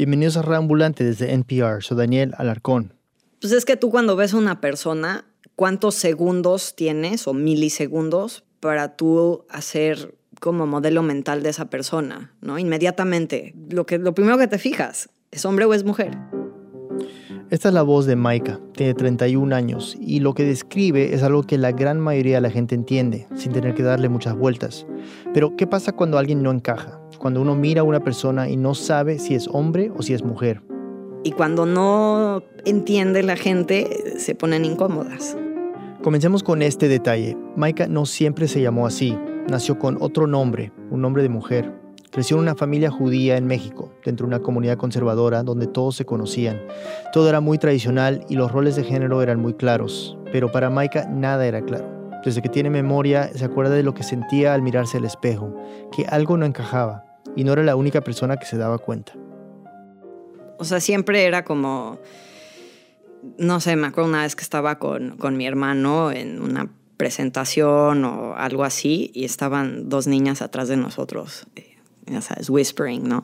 Bienvenidos a Reambulante desde NPR. Soy Daniel Alarcón. Pues es que tú cuando ves a una persona, ¿cuántos segundos tienes o milisegundos para tú hacer como modelo mental de esa persona, ¿no? Inmediatamente. Lo, que, lo primero que te fijas, ¿es hombre o es mujer? Esta es la voz de Maika, tiene 31 años y lo que describe es algo que la gran mayoría de la gente entiende, sin tener que darle muchas vueltas. Pero, ¿qué pasa cuando alguien no encaja? Cuando uno mira a una persona y no sabe si es hombre o si es mujer. Y cuando no entiende la gente, se ponen incómodas. Comencemos con este detalle. Maika no siempre se llamó así. Nació con otro nombre, un nombre de mujer. Creció en una familia judía en México, dentro de una comunidad conservadora donde todos se conocían. Todo era muy tradicional y los roles de género eran muy claros, pero para Maika nada era claro. Desde que tiene memoria se acuerda de lo que sentía al mirarse al espejo, que algo no encajaba y no era la única persona que se daba cuenta. O sea, siempre era como, no sé, me acuerdo una vez que estaba con, con mi hermano en una presentación o algo así y estaban dos niñas atrás de nosotros ya sabes, whispering, ¿no?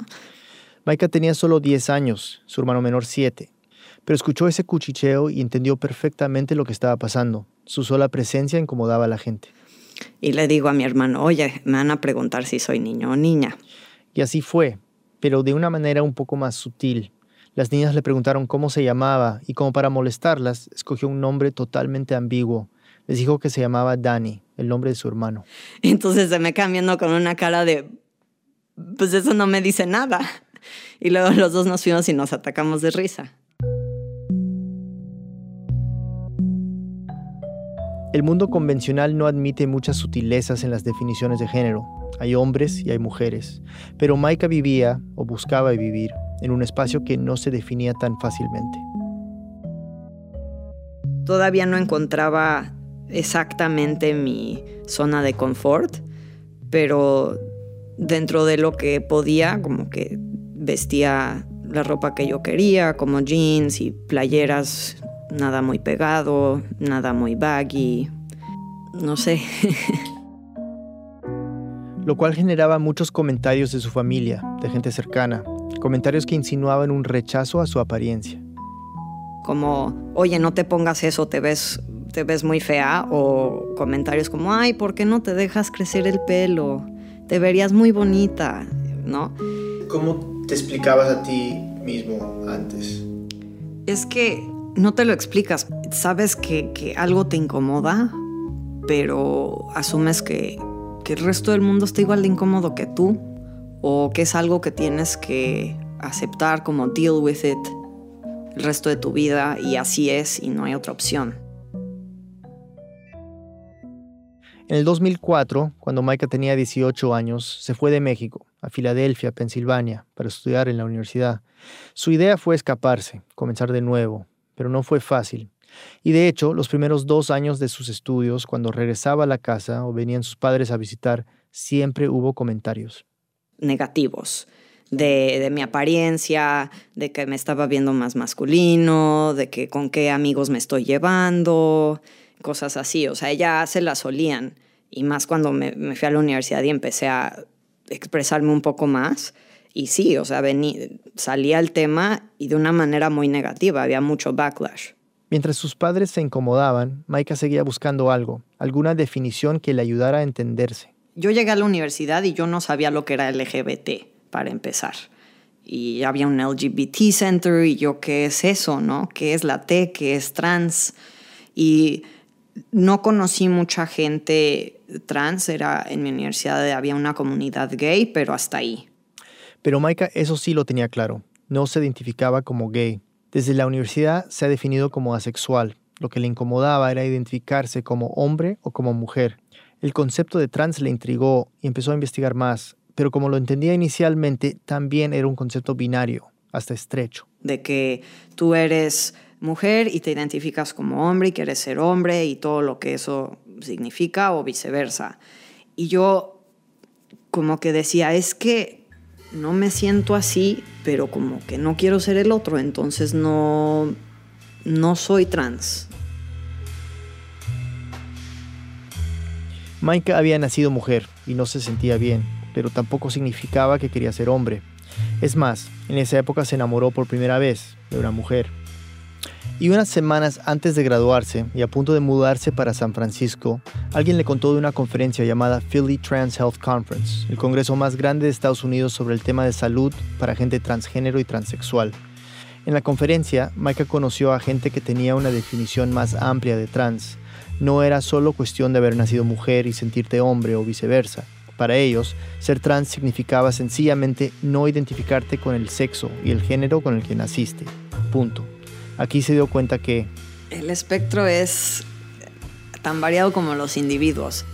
Maika tenía solo 10 años, su hermano menor 7, pero escuchó ese cuchicheo y entendió perfectamente lo que estaba pasando. Su sola presencia incomodaba a la gente. Y le digo a mi hermano, oye, me van a preguntar si soy niño o niña. Y así fue, pero de una manera un poco más sutil. Las niñas le preguntaron cómo se llamaba y como para molestarlas, escogió un nombre totalmente ambiguo. Les dijo que se llamaba Danny, el nombre de su hermano. Entonces se me cambiando con una cara de pues eso no me dice nada. Y luego los dos nos fuimos y nos atacamos de risa. El mundo convencional no admite muchas sutilezas en las definiciones de género. Hay hombres y hay mujeres. Pero Maika vivía, o buscaba vivir, en un espacio que no se definía tan fácilmente. Todavía no encontraba exactamente mi zona de confort, pero dentro de lo que podía, como que vestía la ropa que yo quería, como jeans y playeras, nada muy pegado, nada muy baggy, no sé. lo cual generaba muchos comentarios de su familia, de gente cercana, comentarios que insinuaban un rechazo a su apariencia. Como, oye, no te pongas eso, te ves, te ves muy fea, o comentarios como, ay, ¿por qué no te dejas crecer el pelo? te verías muy bonita, ¿no? ¿Cómo te explicabas a ti mismo antes? Es que no te lo explicas. Sabes que, algo te incomoda, pero asumes que, que el resto del mundo está igual de incómodo que tú, o que es algo que tienes que aceptar como deal with it el resto de tu vida y así es y no hay otra opción. En el 2004, cuando Maika tenía 18 años, se fue de México a Filadelfia, Pensilvania, para estudiar en la universidad. Su idea fue escaparse, comenzar de nuevo, pero no fue fácil. Y de hecho, los primeros dos años de sus estudios, cuando regresaba a la casa o venían sus padres a visitar, siempre hubo comentarios. Negativos. De, de, mi apariencia, de que me estaba viendo más masculino, de que con qué amigos me estoy llevando, cosas así. O sea, ya se las solían. Y más cuando me, fui a la universidad y empecé a expresarme un poco más. Y sí, o sea, salía el tema y de una manera muy negativa, había mucho backlash. Mientras sus padres se incomodaban, Maika seguía buscando algo, alguna definición que le ayudara a entenderse. Yo llegué a la universidad y yo no sabía lo que era LGBT, para empezar. Y había un LGBT Center y yo, ¿qué es eso, no? ¿Qué es la T? ¿Qué es trans? Y no conocí mucha gente trans, era en mi universidad había una comunidad gay, pero hasta ahí. Pero Maika eso sí lo tenía claro, no se identificaba como gay. Desde la universidad se ha definido como asexual. Lo que le incomodaba era identificarse como hombre o como mujer. El concepto de trans le intrigó y empezó a investigar más, pero como lo entendía inicialmente, también era un concepto binario, hasta estrecho. De que tú eres mujer y te identificas como hombre y quieres ser hombre y todo lo que eso significa o viceversa. Y yo como que decía, es que no me siento así, pero como que no quiero ser el otro, entonces no, no soy trans. Maika había nacido mujer y no se sentía bien, pero tampoco significaba que quería ser hombre. Es más, en esa época se enamoró por primera vez de una mujer. Y unas semanas antes de graduarse y a punto de mudarse para San Francisco, alguien le contó de una conferencia llamada Philly Trans Health Conference, el congreso más grande de Estados Unidos sobre el tema de salud para gente transgénero y transexual. En la conferencia, Micah conoció a gente que tenía una definición más amplia de trans. No era solo cuestión de haber nacido mujer y sentirte hombre o viceversa. Para ellos, ser trans significaba sencillamente no identificarte con el sexo y el género con el que naciste. Punto. Aquí se dio cuenta que... El espectro es tan variado como los individuos.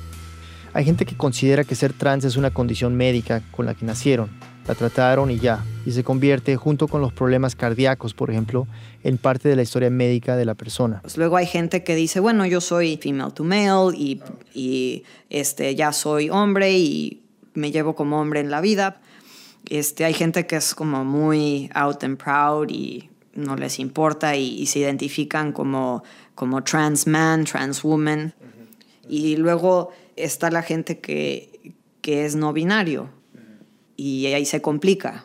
Hay gente que considera que ser trans es una condición médica con la que nacieron, la trataron y ya, y se convierte, junto con los problemas cardíacos, por ejemplo, en parte de la historia médica de la persona. Pues luego hay gente que dice, bueno, yo soy female to male y, y este, ya soy hombre y me llevo como hombre en la vida. Este, hay gente que es como muy out and proud y no les importa y, se identifican como, como trans man, trans woman. Y luego está la gente que, que es no binario y ahí se complica.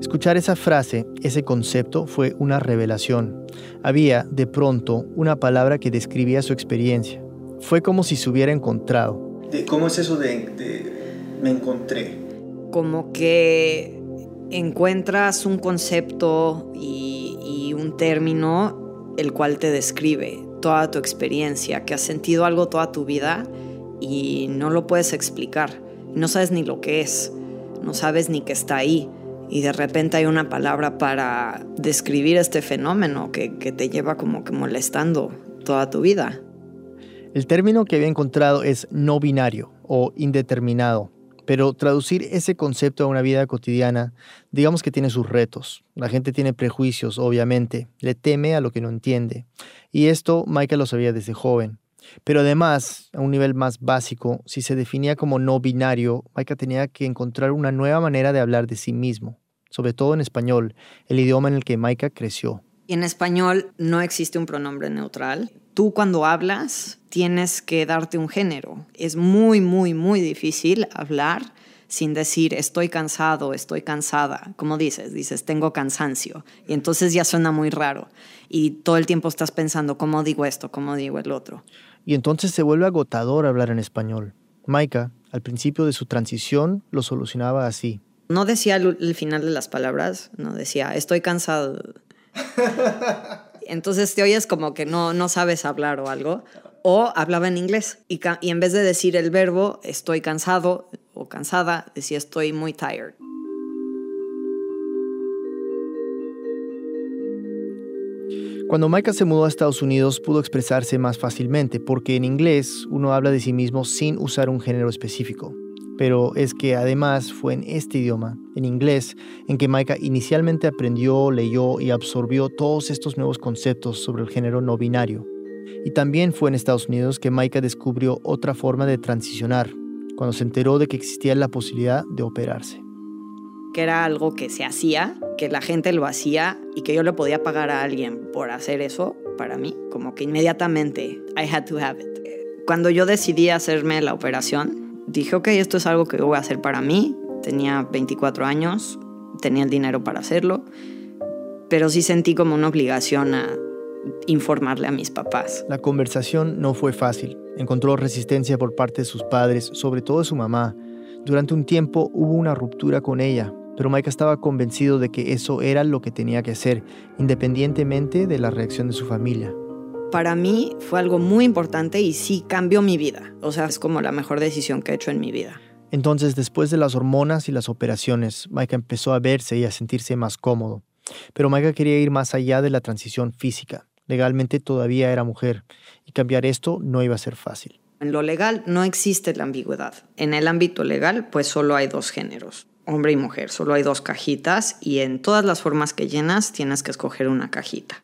Escuchar esa frase, ese concepto, fue una revelación. Había, de pronto, una palabra que describía su experiencia. Fue como si se hubiera encontrado. ¿Cómo es eso de, de me encontré? Como que encuentras un concepto y, un término el cual te describe toda tu experiencia, que has sentido algo toda tu vida y no lo puedes explicar. No sabes ni lo que es, no sabes ni que está ahí. Y de repente hay una palabra para describir este fenómeno que, que te lleva como que molestando toda tu vida. El término que había encontrado es no binario o indeterminado. Pero traducir ese concepto a una vida cotidiana, digamos que tiene sus retos. La gente tiene prejuicios, obviamente, le teme a lo que no entiende. Y esto Michael lo sabía desde joven. Pero además, a un nivel más básico, si se definía como no binario, Michael tenía que encontrar una nueva manera de hablar de sí mismo, sobre todo en español, el idioma en el que Maika creció. Y en español no existe un pronombre neutral. Tú cuando hablas tienes que darte un género. Es muy, muy, muy difícil hablar sin decir estoy cansado, estoy cansada. Como dices, dices tengo cansancio. Y entonces ya suena muy raro. Y todo el tiempo estás pensando cómo digo esto, cómo digo el otro. Y entonces se vuelve agotador hablar en español. Maika, al principio de su transición, lo solucionaba así. No decía el, final de las palabras, no decía estoy cansado, entonces te oyes como que no, no sabes hablar o algo. O hablaba en inglés y, y en vez de decir el verbo estoy cansado o cansada, decía estoy muy tired. Cuando Micah se mudó a Estados Unidos pudo expresarse más fácilmente porque en inglés uno habla de sí mismo sin usar un género específico pero es que además fue en este idioma, en inglés, en que Maika inicialmente aprendió, leyó y absorbió todos estos nuevos conceptos sobre el género no binario. Y también fue en Estados Unidos que Maika descubrió otra forma de transicionar, cuando se enteró de que existía la posibilidad de operarse. Que era algo que se hacía, que la gente lo hacía y que yo le podía pagar a alguien por hacer eso, para mí, como que inmediatamente, I had to have it. Cuando yo decidí hacerme la operación, dije, ok, esto es algo que voy a hacer para mí. Tenía 24 años, tenía el dinero para hacerlo, pero sí sentí como una obligación a informarle a mis papás. La conversación no fue fácil. Encontró resistencia por parte de sus padres, sobre todo de su mamá. Durante un tiempo hubo una ruptura con ella, pero Mike estaba convencido de que eso era lo que tenía que hacer, independientemente de la reacción de su familia para mí fue algo muy importante y sí cambió mi vida. O sea, es como la mejor decisión que he hecho en mi vida. Entonces, después de las hormonas y las operaciones, Maika empezó a verse y a sentirse más cómodo. Pero Maika quería ir más allá de la transición física. Legalmente todavía era mujer y cambiar esto no iba a ser fácil. En lo legal no existe la ambigüedad. En el ámbito legal, pues solo hay dos géneros, hombre y mujer. Solo hay dos cajitas y en todas las formas que llenas tienes que escoger una cajita.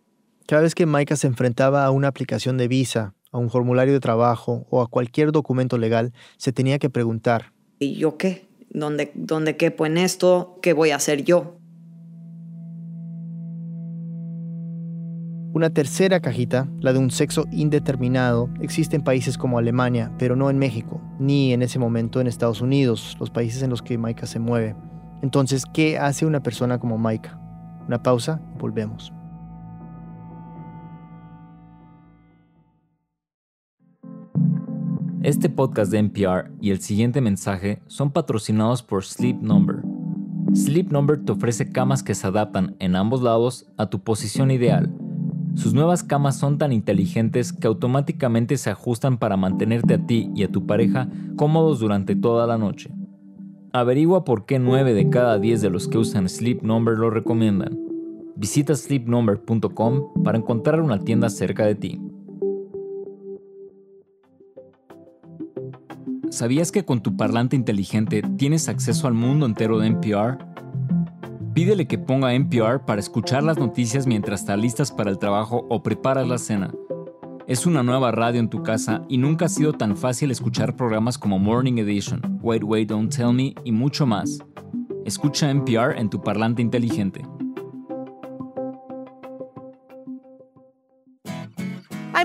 Cada vez que Maika se enfrentaba a una aplicación de visa, a un formulario de trabajo o a cualquier documento legal, se tenía que preguntar. ¿Y yo qué? ¿Dónde, dónde quepo en esto? ¿Qué voy a hacer yo? Una tercera cajita, la de un sexo indeterminado, existe en países como Alemania, pero no en México, ni en ese momento en Estados Unidos, los países en los que Maika se mueve. Entonces, ¿qué hace una persona como Maika? Una pausa volvemos. Este podcast de NPR y el siguiente mensaje son patrocinados por Sleep Number. Sleep Number te ofrece camas que se adaptan en ambos lados a tu posición ideal. Sus nuevas camas son tan inteligentes que automáticamente se ajustan para mantenerte a ti y a tu pareja cómodos durante toda la noche. Averigua por qué 9 de cada 10 de los que usan Sleep Number lo recomiendan. Visita sleepnumber.com para encontrar una tienda cerca de ti. ¿Sabías que con tu parlante inteligente tienes acceso al mundo entero de NPR? Pídele que ponga NPR para escuchar las noticias mientras te alistas para el trabajo o preparas la cena. Es una nueva radio en tu casa y nunca ha sido tan fácil escuchar programas como Morning Edition, Wait Wait Don't Tell Me y mucho más. Escucha NPR en tu parlante inteligente.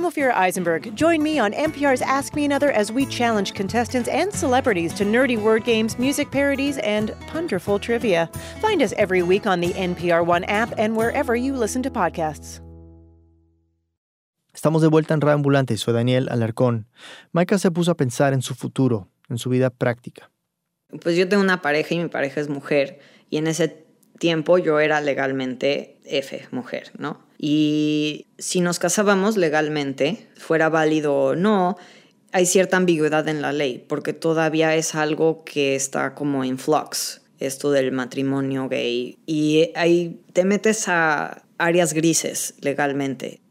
I'm Ophira Eisenberg. Join me on NPR's Ask Me Another as we challenge contestants and celebrities to nerdy word games, music parodies, and ponderful trivia. Find us every week on the NPR One app and wherever you listen to podcasts. Estamos de vuelta en Radio Ambulante, soy Daniel Alarcón. Maika se puso a pensar en su futuro, en su vida práctica. Pues yo tengo una pareja y mi pareja es mujer. Y en ese tiempo yo era legalmente F, mujer, ¿no? Y si nos casábamos legalmente, fuera válido o no, hay cierta ambigüedad en la ley, porque todavía es algo que está como en flux, esto del matrimonio gay. Y ahí te metes a áreas grises legalmente.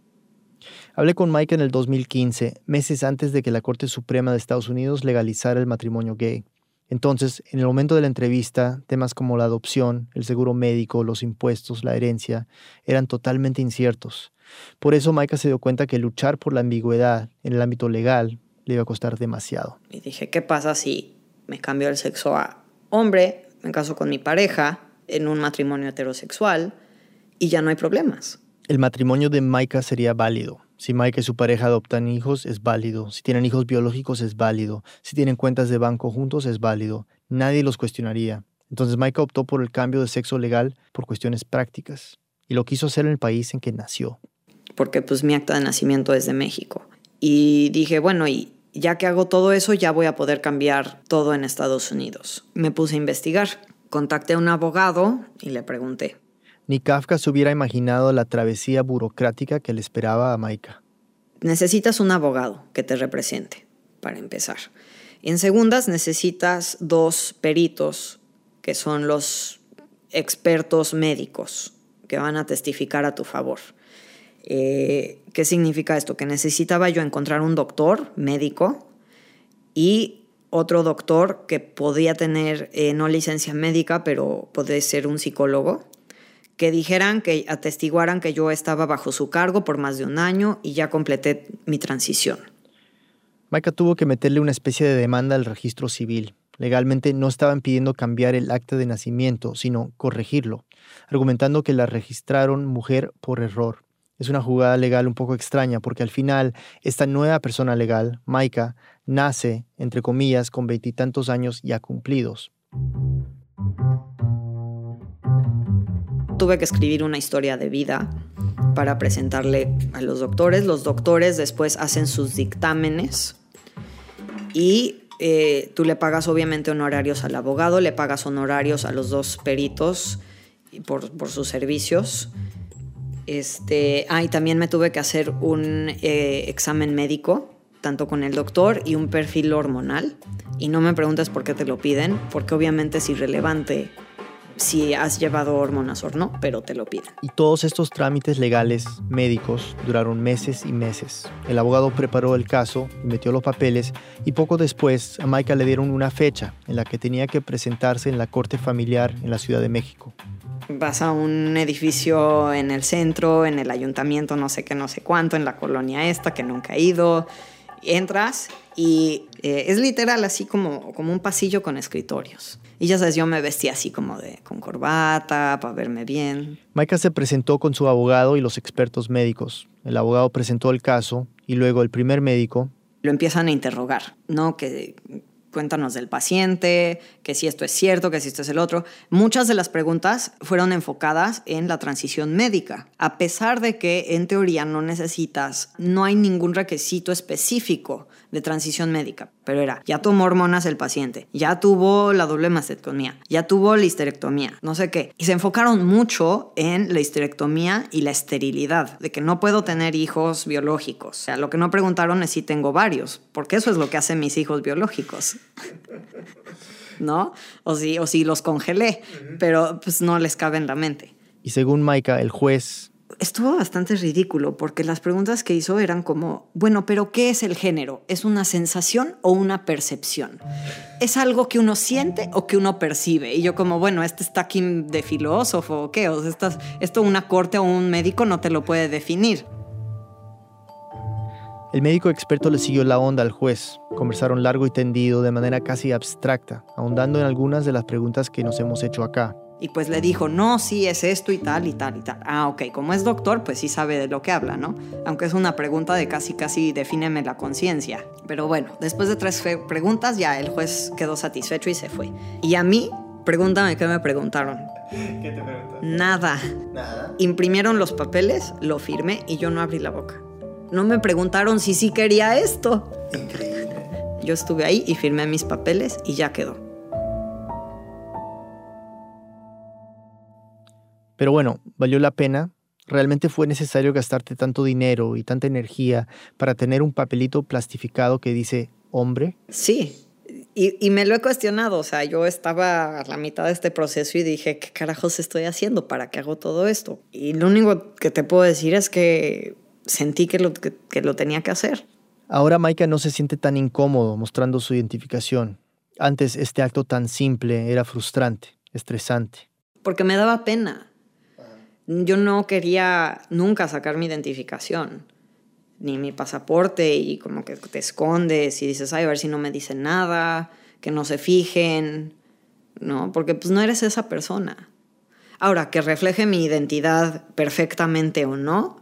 Hablé con Mike en el 2015, meses antes de que la Corte Suprema de Estados Unidos legalizara el matrimonio gay. Entonces, en el momento de la entrevista, temas como la adopción, el seguro médico, los impuestos, la herencia, eran totalmente inciertos. Por eso Maika se dio cuenta que luchar por la ambigüedad en el ámbito legal le iba a costar demasiado. Y dije, ¿qué pasa si me cambio el sexo a hombre, me caso con mi pareja en un matrimonio heterosexual y ya no hay problemas? El matrimonio de Maika sería válido, si Mike y su pareja adoptan hijos, es válido. Si tienen hijos biológicos, es válido. Si tienen cuentas de banco juntos, es válido. Nadie los cuestionaría. Entonces Mike optó por el cambio de sexo legal por cuestiones prácticas. Y lo quiso hacer en el país en que nació. Porque pues mi acta de nacimiento es de México. Y dije, bueno, y ya que hago todo eso, ya voy a poder cambiar todo en Estados Unidos. Me puse a investigar. Contacté a un abogado y le pregunté, ni Kafka se hubiera imaginado la travesía burocrática que le esperaba a Maika. Necesitas un abogado que te represente, para empezar. En segundas, necesitas dos peritos, que son los expertos médicos, que van a testificar a tu favor. Eh, ¿Qué significa esto? Que necesitaba yo encontrar un doctor médico y otro doctor que podía tener eh, no licencia médica, pero puede ser un psicólogo que dijeran, que atestiguaran que yo estaba bajo su cargo por más de un año y ya completé mi transición. Maika tuvo que meterle una especie de demanda al registro civil. Legalmente no estaban pidiendo cambiar el acta de nacimiento, sino corregirlo, argumentando que la registraron mujer por error. Es una jugada legal un poco extraña porque al final esta nueva persona legal, Maika, nace, entre comillas, con veintitantos años ya cumplidos tuve que escribir una historia de vida para presentarle a los doctores. Los doctores después hacen sus dictámenes y eh, tú le pagas obviamente honorarios al abogado, le pagas honorarios a los dos peritos por, por sus servicios. Este, ah, y también me tuve que hacer un eh, examen médico, tanto con el doctor y un perfil hormonal. Y no me preguntes por qué te lo piden, porque obviamente es irrelevante si has llevado hormonas o no, pero te lo piden. Y todos estos trámites legales médicos duraron meses y meses. El abogado preparó el caso, metió los papeles y poco después a Maika le dieron una fecha en la que tenía que presentarse en la corte familiar en la Ciudad de México. Vas a un edificio en el centro, en el ayuntamiento, no sé qué, no sé cuánto, en la colonia esta que nunca he ido. Entras y eh, es literal así como, como un pasillo con escritorios. Y ya sabes, yo me vestía así como de con corbata para verme bien. Maika se presentó con su abogado y los expertos médicos. El abogado presentó el caso y luego el primer médico lo empiezan a interrogar, ¿no? Que cuéntanos del paciente, que si esto es cierto, que si esto es el otro. Muchas de las preguntas fueron enfocadas en la transición médica, a pesar de que en teoría no necesitas, no hay ningún requisito específico de transición médica, pero era, ya tomó hormonas el paciente, ya tuvo la doble mastectomía, ya tuvo la histerectomía, no sé qué. Y se enfocaron mucho en la histerectomía y la esterilidad, de que no puedo tener hijos biológicos. O sea, lo que no preguntaron es si tengo varios, porque eso es lo que hacen mis hijos biológicos. ¿No? O si, o si los congelé, pero pues no les cabe en la mente. Y según Maika, el juez estuvo bastante ridículo porque las preguntas que hizo eran como, bueno, pero ¿qué es el género? ¿Es una sensación o una percepción? ¿Es algo que uno siente o que uno percibe? Y yo como, bueno, este está aquí de filósofo o qué, o sea, esto una corte o un médico no te lo puede definir. El médico experto le siguió la onda al juez. Conversaron largo y tendido de manera casi abstracta, ahondando en algunas de las preguntas que nos hemos hecho acá. Y pues le dijo, no, sí, es esto y tal y tal y tal. Ah, ok, como es doctor, pues sí sabe de lo que habla, ¿no? Aunque es una pregunta de casi, casi defíneme la conciencia. Pero bueno, después de tres preguntas ya el juez quedó satisfecho y se fue. Y a mí, pregúntame qué me preguntaron. ¿Qué te preguntaron? Nada. Nada. Imprimieron los papeles, lo firmé y yo no abrí la boca. No me preguntaron si sí quería esto. Increíble. Yo estuve ahí y firmé mis papeles y ya quedó. Pero bueno, valió la pena. ¿Realmente fue necesario gastarte tanto dinero y tanta energía para tener un papelito plastificado que dice hombre? Sí, y, me lo he cuestionado, o sea, yo estaba a la mitad de este proceso y dije, ¿qué carajos estoy haciendo? ¿Para qué hago todo esto? Y lo único que te puedo decir es que sentí que lo, que, que lo tenía que hacer. Ahora Maika no se siente tan incómodo mostrando su identificación. Antes este acto tan simple era frustrante, estresante. Porque me daba pena yo no quería nunca sacar mi identificación, ni mi pasaporte, y como que te escondes y dices, ay, a ver si no me dicen nada, que no se fijen, ¿no? Porque pues no eres esa persona. Ahora, que refleje mi identidad perfectamente o no,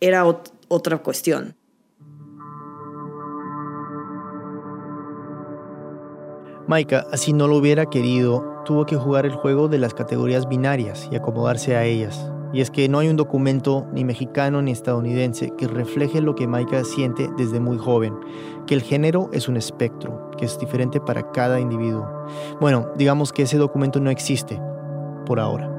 era otra cuestión. Maika, así no lo hubiera querido, tuvo que jugar el juego de las categorías binarias y acomodarse a ellas. Y es que no hay un documento ni mexicano ni estadounidense que refleje lo que Maika siente desde muy joven, que el género es un espectro, que es diferente para cada individuo. Bueno, digamos que ese documento no existe, por ahora.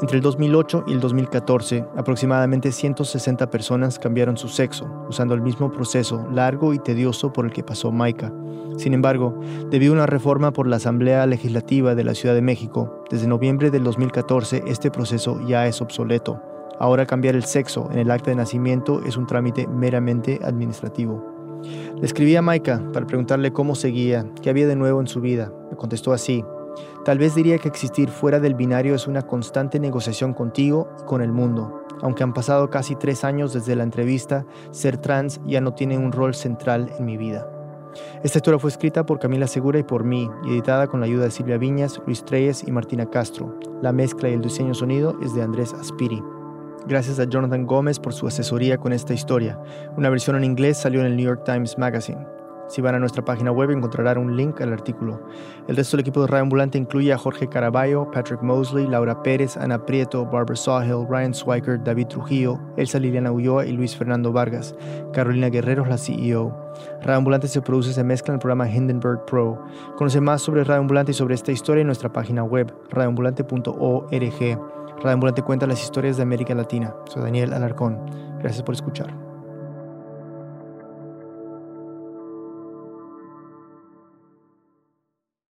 Entre el 2008 y el 2014, aproximadamente 160 personas cambiaron su sexo, usando el mismo proceso largo y tedioso por el que pasó Maika. Sin embargo, debido a una reforma por la Asamblea Legislativa de la Ciudad de México, desde noviembre del 2014 este proceso ya es obsoleto. Ahora cambiar el sexo en el acta de nacimiento es un trámite meramente administrativo. Le escribí a Maika para preguntarle cómo seguía, qué había de nuevo en su vida. Me contestó así. Tal vez diría que existir fuera del binario es una constante negociación contigo y con el mundo. Aunque han pasado casi tres años desde la entrevista, ser trans ya no tiene un rol central en mi vida. Esta historia fue escrita por Camila Segura y por mí y editada con la ayuda de Silvia Viñas, Luis Treyes y Martina Castro. La mezcla y el diseño sonido es de Andrés Aspiri. Gracias a Jonathan Gómez por su asesoría con esta historia. Una versión en inglés salió en el New York Times Magazine. Si van a nuestra página web encontrarán un link al artículo. El resto del equipo de Radio Ambulante incluye a Jorge Caraballo, Patrick Mosley, Laura Pérez, Ana Prieto, Barbara Sawhill, Ryan Swiker, David Trujillo, Elsa Liliana Ulloa y Luis Fernando Vargas. Carolina Guerrero es la CEO. Radio Ambulante se produce y se mezcla en el programa Hindenburg Pro. Conoce más sobre Radio Ambulante y sobre esta historia en nuestra página web, radioambulante.org. Radio Ambulante cuenta las historias de América Latina. Soy Daniel Alarcón. Gracias por escuchar.